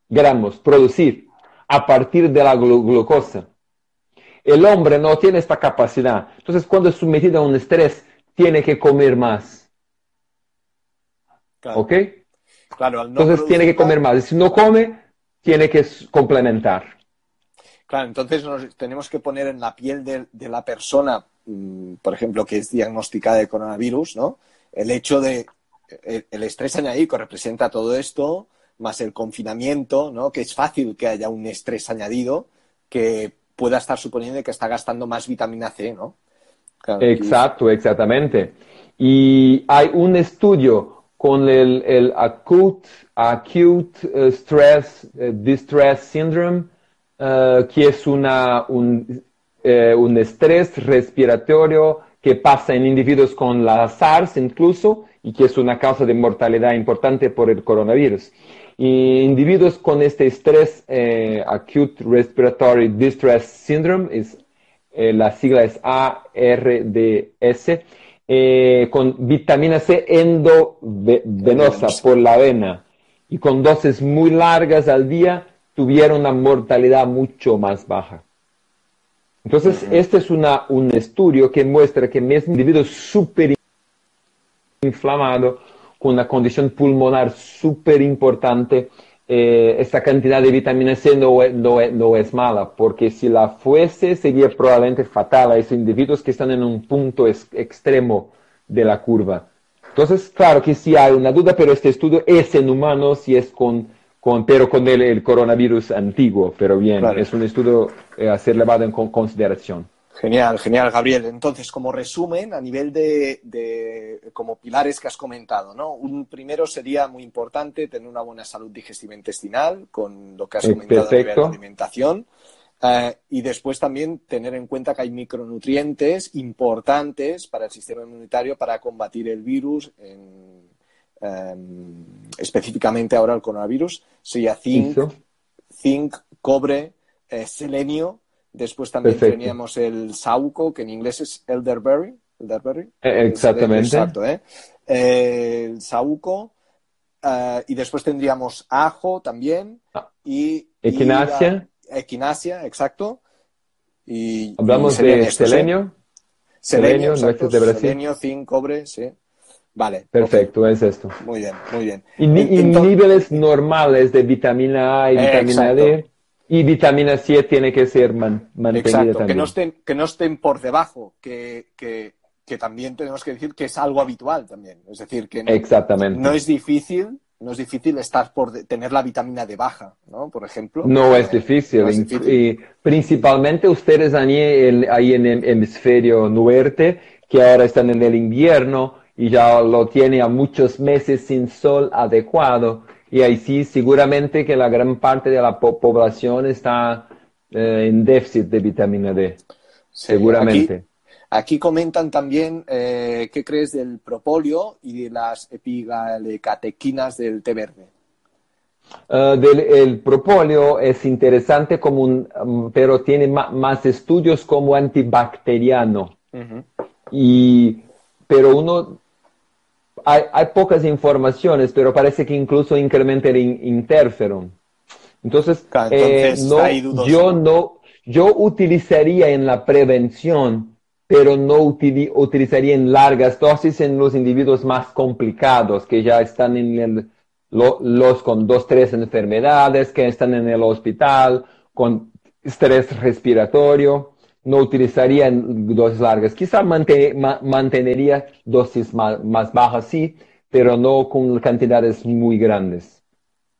Gramos, producir a partir de la glucosa. El hombre no tiene esta capacidad. Entonces, cuando es sometido a un estrés, tiene que comer más. ¿Ok? Claro, entonces tiene que comer más. Y si no come, tiene que complementar. Claro, entonces nos tenemos que poner en la piel de, la persona, mm, por ejemplo, que es diagnosticada de coronavirus, ¿no? El hecho de el, el estrés añadido representa todo esto, más el confinamiento, ¿no? Que es fácil que haya un estrés añadido que pueda estar suponiendo que está gastando más vitamina C, ¿no? Exacto, exactamente. Y hay un estudio con el, acute, acute eh, stress eh, distress syndrome, eh, que es una, un, un estrés respiratorio que pasa en individuos con la SARS incluso y que es una causa de mortalidad importante por el coronavirus. Y individuos con este estrés, eh, Acute Respiratory Distress Syndrome, es, eh, la sigla es ARDS, eh, con vitamina C endovenosa por la vena. Y con dosis muy largas al día, tuvieron una mortalidad mucho más baja. Entonces, este es una, un estudio que muestra que mismo individuos súper inflamados con una condición pulmonar súper importante, eh, esta cantidad de vitamina C no, no, es mala, porque si la fuese sería probablemente fatal a esos individuos que están en un punto extremo de la curva. Entonces, claro que sí hay una duda, pero este estudio es en humanos y es con, con pero con el, coronavirus antiguo, pero bien, es un estudio eh, a ser llevado en consideración. Genial, genial, Gabriel. Entonces, como resumen, a nivel de, como pilares que has comentado, ¿no? Un primero sería muy importante tener una buena salud digestiva intestinal, con lo que has comentado a nivel de alimentación. Eh, y después también tener en cuenta que hay micronutrientes importantes para el sistema inmunitario para combatir el virus, em, específicamente ahora el coronavirus. Sería zinc, zinc cobre, eh, selenio Después también teníamos el sauco, que en inglés es elderberry, elderberry. Eh, exactamente. Exacto, ¿eh? Eh, el saúco. eh, y después tendríamos ajo también. Ah. Y, Equinacia. y equinacia, exacto. Y, Hablamos y de estos, ¿eh? selenio. Selenio, Selenio, nueces de Brasil. Selenio, zinc, cobre, sí. Vale. Perfecto, es esto. Muy bien, muy bien. Y, niveles normales de vitamina A y Eh, vitamina D. Y vitamina C tiene que ser man- mantenida Exacto, que también. no, estén, que no estén por debajo, que, que, que también tenemos que decir que es algo habitual también. Es decir, que no, Exactamente. no es difícil, no es difícil estar por de- tener la vitamina D baja, ¿no? Por ejemplo. No es difícil. no es Y- difícil. y principalmente ustedes ahí en, ahí en el hemisferio norte, que ahora están en el invierno y ya lo tiene a muchos meses sin sol adecuado. Y ahí sí, seguramente que la gran parte de la po- población está eh, en déficit de vitamina D. Sí, seguramente. Aquí, aquí comentan también eh, qué crees del propóleo y de las epigalecatequinas del té verde. Uh, del, el propóleo es interesante como un, um, pero tiene más estudios como antibacteriano. Y, pero uno, hay, hay pocas informaciones, pero parece que incluso incrementa el in- interferón. Entonces, Claro, eh, entonces, no, yo no, yo utilizaría en la prevención, pero no utili- utilizaría en largas dosis en los individuos más complicados, que ya están en el, lo- los con dos, tres enfermedades, que están en el hospital, con estrés respiratorio. No utilizaría dosis largas. Quizá mante- ma- mantenería dosis más bajas, sí, pero no con cantidades muy grandes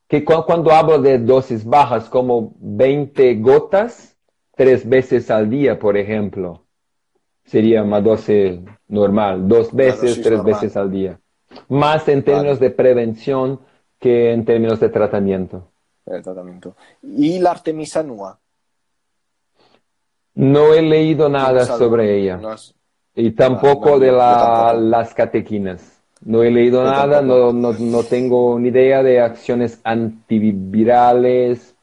que cu- cuando hablo de dosis bajas, como 20 gotas, tres veces al día, por ejemplo, sería una dosis normal, dos veces, tres normal. veces al día. Más en términos Vale. de prevención que en términos de tratamiento. El tratamiento. Y la Artemisa nua. No he leído nada sobre ella. No has- Y tampoco Vale, de la- las catequinas. No he leído Yo nada, no, no, no tengo ni idea de acciones antivirales,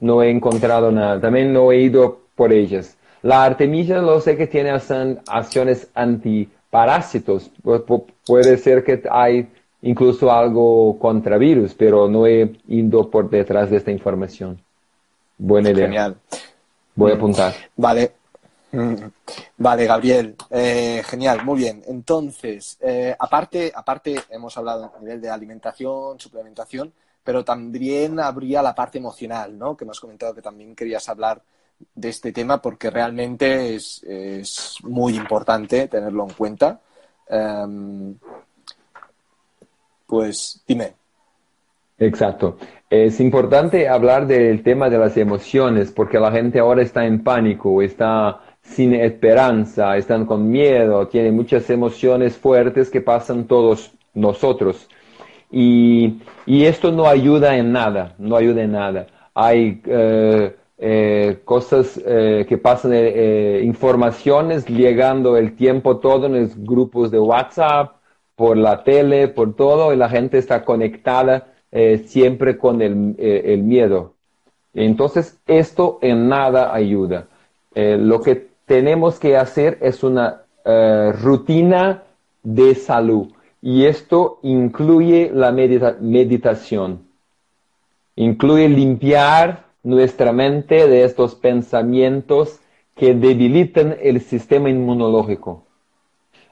no he encontrado nada. También no he ido por ellas. La artemisia lo sé que tiene acciones antiparásitos. Pu- pu- puede ser que hay incluso algo contra virus, pero no he ido por detrás de esta información. Buena idea. Genial. Voy a apuntar. Vale. Mm. Vale, Gabriel. Eh, genial, muy bien. Entonces, eh, aparte, aparte, hemos hablado a nivel de alimentación, suplementación, pero también habría la parte emocional, ¿no? Que me has comentado que también querías hablar de este tema porque realmente es, es muy importante tenerlo en cuenta. Em, pues dime. Exacto. Es importante hablar del tema de las emociones porque la gente ahora está en pánico, está sin esperanza, están con miedo, tienen muchas emociones fuertes que pasan todos nosotros. Y, y esto no ayuda en nada, no ayuda en nada. Hay eh, eh, cosas eh, que pasan, eh, informaciones llegando el tiempo todo en los grupos de WhatsApp, por la tele, por todo, y la gente está conectada eh, siempre con el, eh, el miedo. Entonces, esto en nada ayuda. Eh, lo que tenemos que hacer es una rutina de salud y esto incluye la medita- meditación. Incluye limpiar nuestra mente de estos pensamientos que debilitan el sistema inmunológico.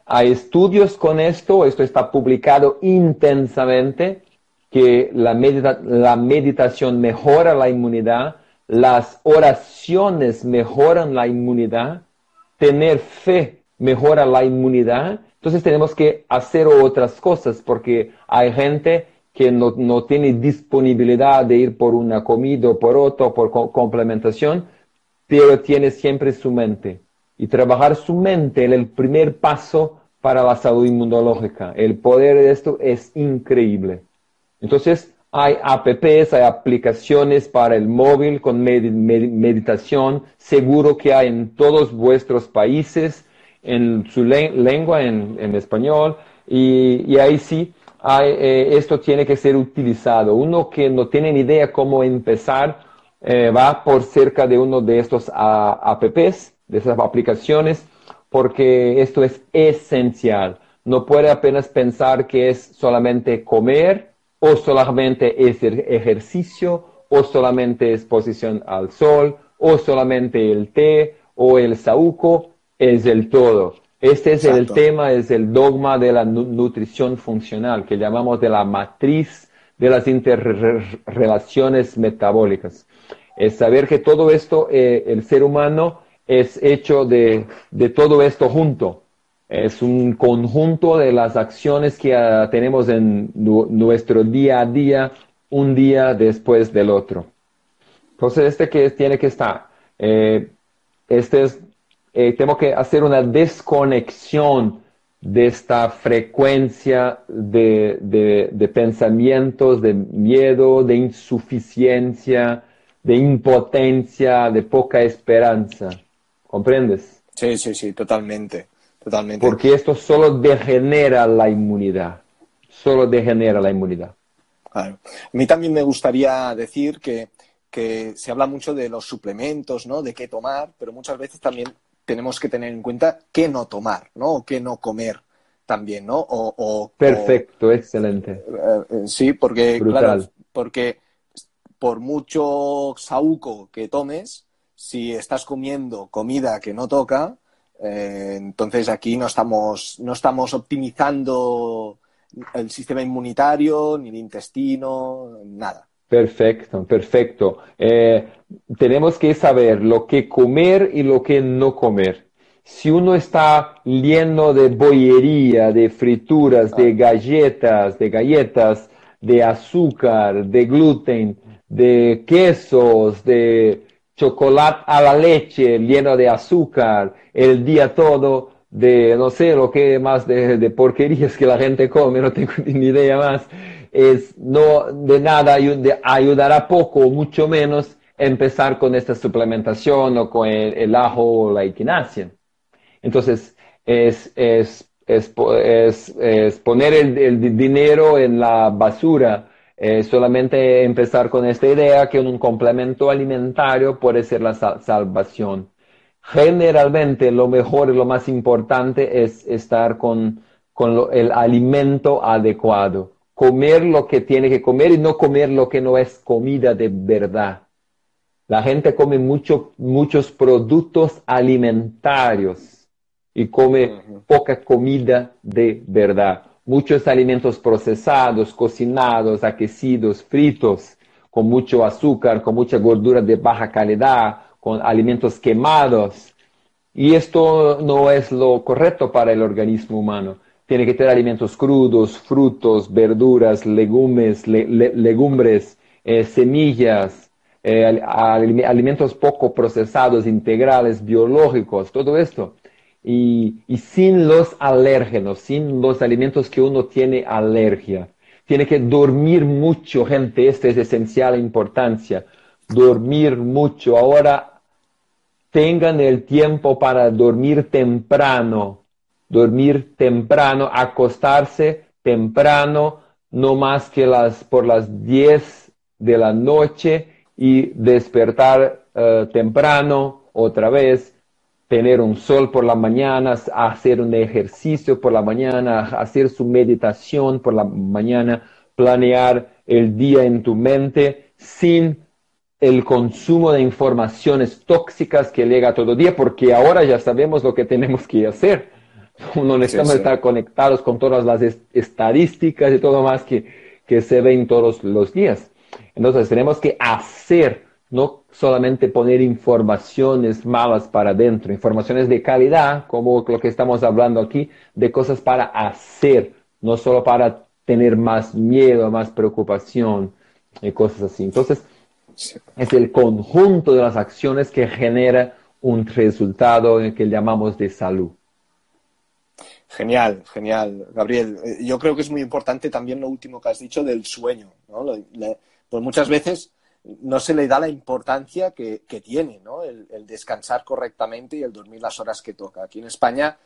Hay estudios con esto, esto está publicado intensamente, que la, medita- la meditación mejora la inmunidad, las oraciones mejoran la inmunidad, tener fe mejora la inmunidad. Entonces tenemos que hacer otras cosas porque hay gente que no, no tiene disponibilidad de ir por una comida o por otra, por co- complementación, pero tiene siempre su mente. Y trabajar su mente es el primer paso para la salud inmunológica. El poder de esto es increíble. Entonces, hay apps, hay aplicaciones para el móvil con med- med- meditación. Seguro que hay en todos vuestros países, en su le- lengua, en, español. Y, ahí sí, eh, esto tiene que ser utilizado. Uno que no tiene ni idea cómo empezar, eh, va por cerca de uno de estos a- apps, de esas aplicaciones, porque esto es esencial. No puede apenas pensar que es solamente comer o solamente es ejercicio o solamente exposición al sol o solamente el té o el saúco, es el todo. Este es el tema, es el dogma de la nutrición funcional, que llamamos de la matriz de las interrelaciones metabólicas. Es saber que todo esto, eh, el ser humano es hecho de, todo esto junto. Es un conjunto de las acciones que ah, tenemos en nuestro día a día, un día después del otro. Entonces, este que tiene que estar. Eh, este es, eh, tengo que hacer una desconexión de esta frecuencia de, de, pensamientos, de miedo, de insuficiencia, de impotencia, de poca esperanza. ¿Comprendes? Sí, sí, sí, totalmente, totalmente. Porque esto solo degenera la inmunidad, solo degenera la inmunidad. Claro. A mí también me gustaría decir que, que se habla mucho de los suplementos, ¿no? De qué tomar, pero muchas veces también tenemos que tener en cuenta qué no tomar, ¿no? O qué no comer también, ¿no? O, Perfecto, excelente. Eh, eh, sí, porque, claro, porque por mucho saúco que tomes, si estás comiendo comida que no toca, eh, entonces aquí no estamos, no estamos optimizando el sistema inmunitario, ni el intestino, nada. Perfecto, perfecto. Eh, tenemos que saber lo que comer y lo que no comer. Si uno está lleno de bollería, de frituras, de galletas, de galletas, de azúcar, de gluten, de quesos, de chocolate a la leche lleno de azúcar, el día todo de, no sé, lo que más de, porquerías que la gente come, no tengo ni idea más, es no de nada ayudará poco o mucho menos empezar con esta suplementación o con el, ajo o la equinacia. Entonces, es, es, es, poner el dinero en la basura eh, solamente empezar con esta idea que un complemento alimentario puede ser la salvación. Generalmente lo mejor y lo más importante es estar con, el alimento adecuado. Comer lo que tiene que comer y no comer lo que no es comida de verdad. La gente come mucho, muchos productos alimentarios y come poca comida de verdad muchos alimentos procesados, cocinados, aquecidos, fritos, con mucho azúcar, con mucha gordura de baja calidad, con alimentos quemados. Y esto no es lo correcto para el organismo humano. Tiene que tener alimentos crudos, frutos, verduras, legumes, legumbres, eh, semillas, eh, alimentos poco procesados, integrales, biológicos, todo esto y, sin los alérgenos, sin los alimentos que uno tiene alergia. Tiene que dormir mucho, gente, esto es esencial importancia. Dormir mucho. Ahora tengan el tiempo para dormir temprano, dormir temprano, acostarse temprano, no más que las por las 10 de la noche y despertar eh, temprano otra vez tener un sol por la mañana, hacer un ejercicio por la mañana, hacer su meditación por la mañana, planear el día en tu mente sin el consumo de informaciones tóxicas que llega todo día, porque ahora ya sabemos lo que tenemos que hacer. No necesitamos estar conectados con todas las estadísticas y todo más que, que se ven todos los días. Entonces tenemos que hacer no solamente poner informaciones malas para adentro, informaciones de calidad, como lo que estamos hablando aquí, de cosas para hacer, no solo para tener más miedo, más preocupación y cosas así. Entonces, es el conjunto de las acciones que genera un resultado que llamamos de salud. Genial, genial, Gabriel. Eh, yo creo que es muy importante también lo último que has dicho del sueño. ¿no? Pues muchas veces no se le da la importancia que, tiene, ¿no? El, descansar correctamente y el dormir las horas que toca. Aquí en España,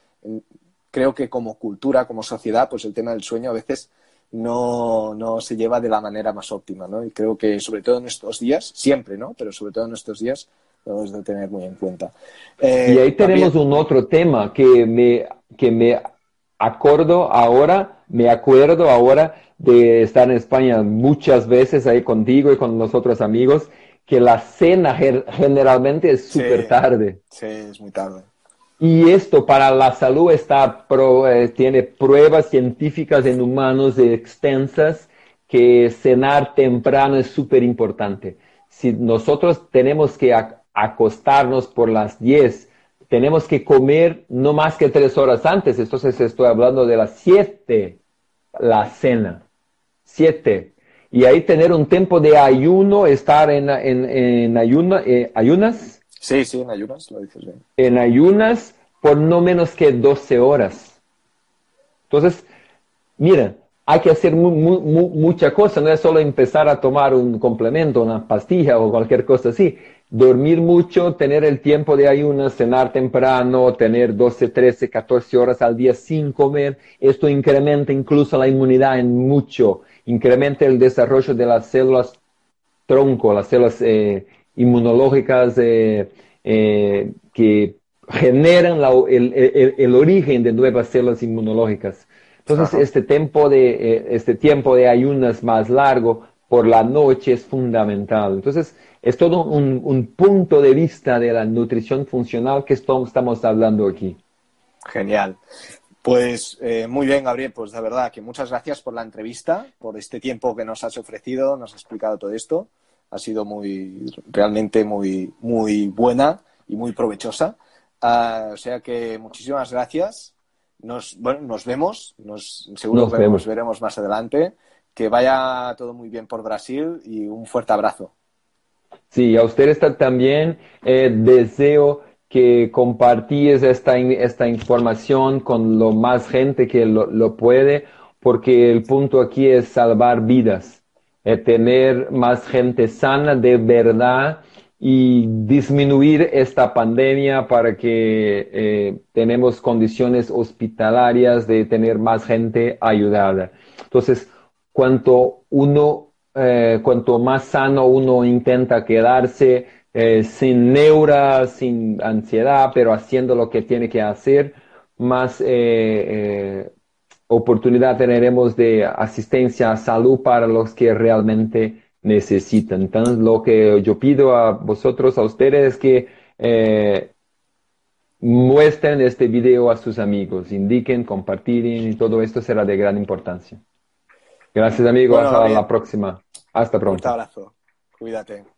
creo que como cultura, como sociedad, pues el tema del sueño a veces no, no, se lleva de la manera más óptima, ¿no? Y creo que sobre todo en estos días, siempre, ¿no? Pero sobre todo en estos días, debes de tener muy en cuenta. Eh, y ahí tenemos un otro tema que me, que me acuerdo ahora, me acuerdo ahora de estar en España muchas veces ahí contigo y con los otros amigos, que la cena generalmente es súper tarde. Sí, es muy tarde. Y esto para la salud está eh, tiene pruebas científicas en humanos extensas que cenar temprano es súper importante. Si nosotros tenemos que acostarnos por las 10, tenemos que comer no más que tres horas antes. Entonces estoy hablando de las 7, la cena. 7. Y ahí tener un tiempo de ayuno, estar en, en, en eh, ayunas. Sí, sí, en ayunas, lo dices bien. En ayunas por no menos que 12 horas. Entonces, mira, hay que hacer mucha cosa, no es solo empezar a tomar un complemento, una pastilla o cualquier cosa así. Dormir mucho, tener el tiempo de ayunas, cenar temprano, tener 12, 13, 14 horas al día sin comer. Esto incrementa incluso la inmunidad en mucho, incrementa el desarrollo de las células tronco, las células eh, inmunológicas eh, eh, que generan el, origen de nuevas células inmunológicas. Entonces, este tiempo, de, eh, este tiempo de ayunas más largo por la noche es fundamental. Entonces, es todo un, punto de vista de la nutrición funcional que estamos hablando aquí. Genial. Pues eh, muy bien, Gabriel, pues de verdad que muchas gracias por la entrevista, por este tiempo que nos has ofrecido, nos has explicado todo esto. Ha sido muy, realmente muy, muy buena y muy provechosa. Ah, o sea que muchísimas gracias. Nos, bueno, nos vemos, nos, seguro que nos veremos más adelante. Que vaya todo muy bien por Brasil y un fuerte abrazo. Sí, a ustedes también eh, deseo que compartís esta, esta información con lo más gente que lo, puede, porque el punto aquí es salvar vidas, eh, tener más gente sana de verdad y disminuir esta pandemia para que eh, tenemos condiciones hospitalarias de tener más gente ayudada. Entonces, cuanto uno, eh, cuanto más sano uno intenta quedarse eh, sin neura, sin ansiedad, pero haciendo lo que tiene que hacer, más oportunidad tendremos de asistencia a salud para los que realmente necesitan. Entonces, lo que yo pido a vosotros, a ustedes, es que eh, muestren este video a sus amigos, indiquen, compartir y todo esto será de gran importancia. Gracias amigos, hasta la próxima. Hasta pronto. Un abrazo. Cuídate.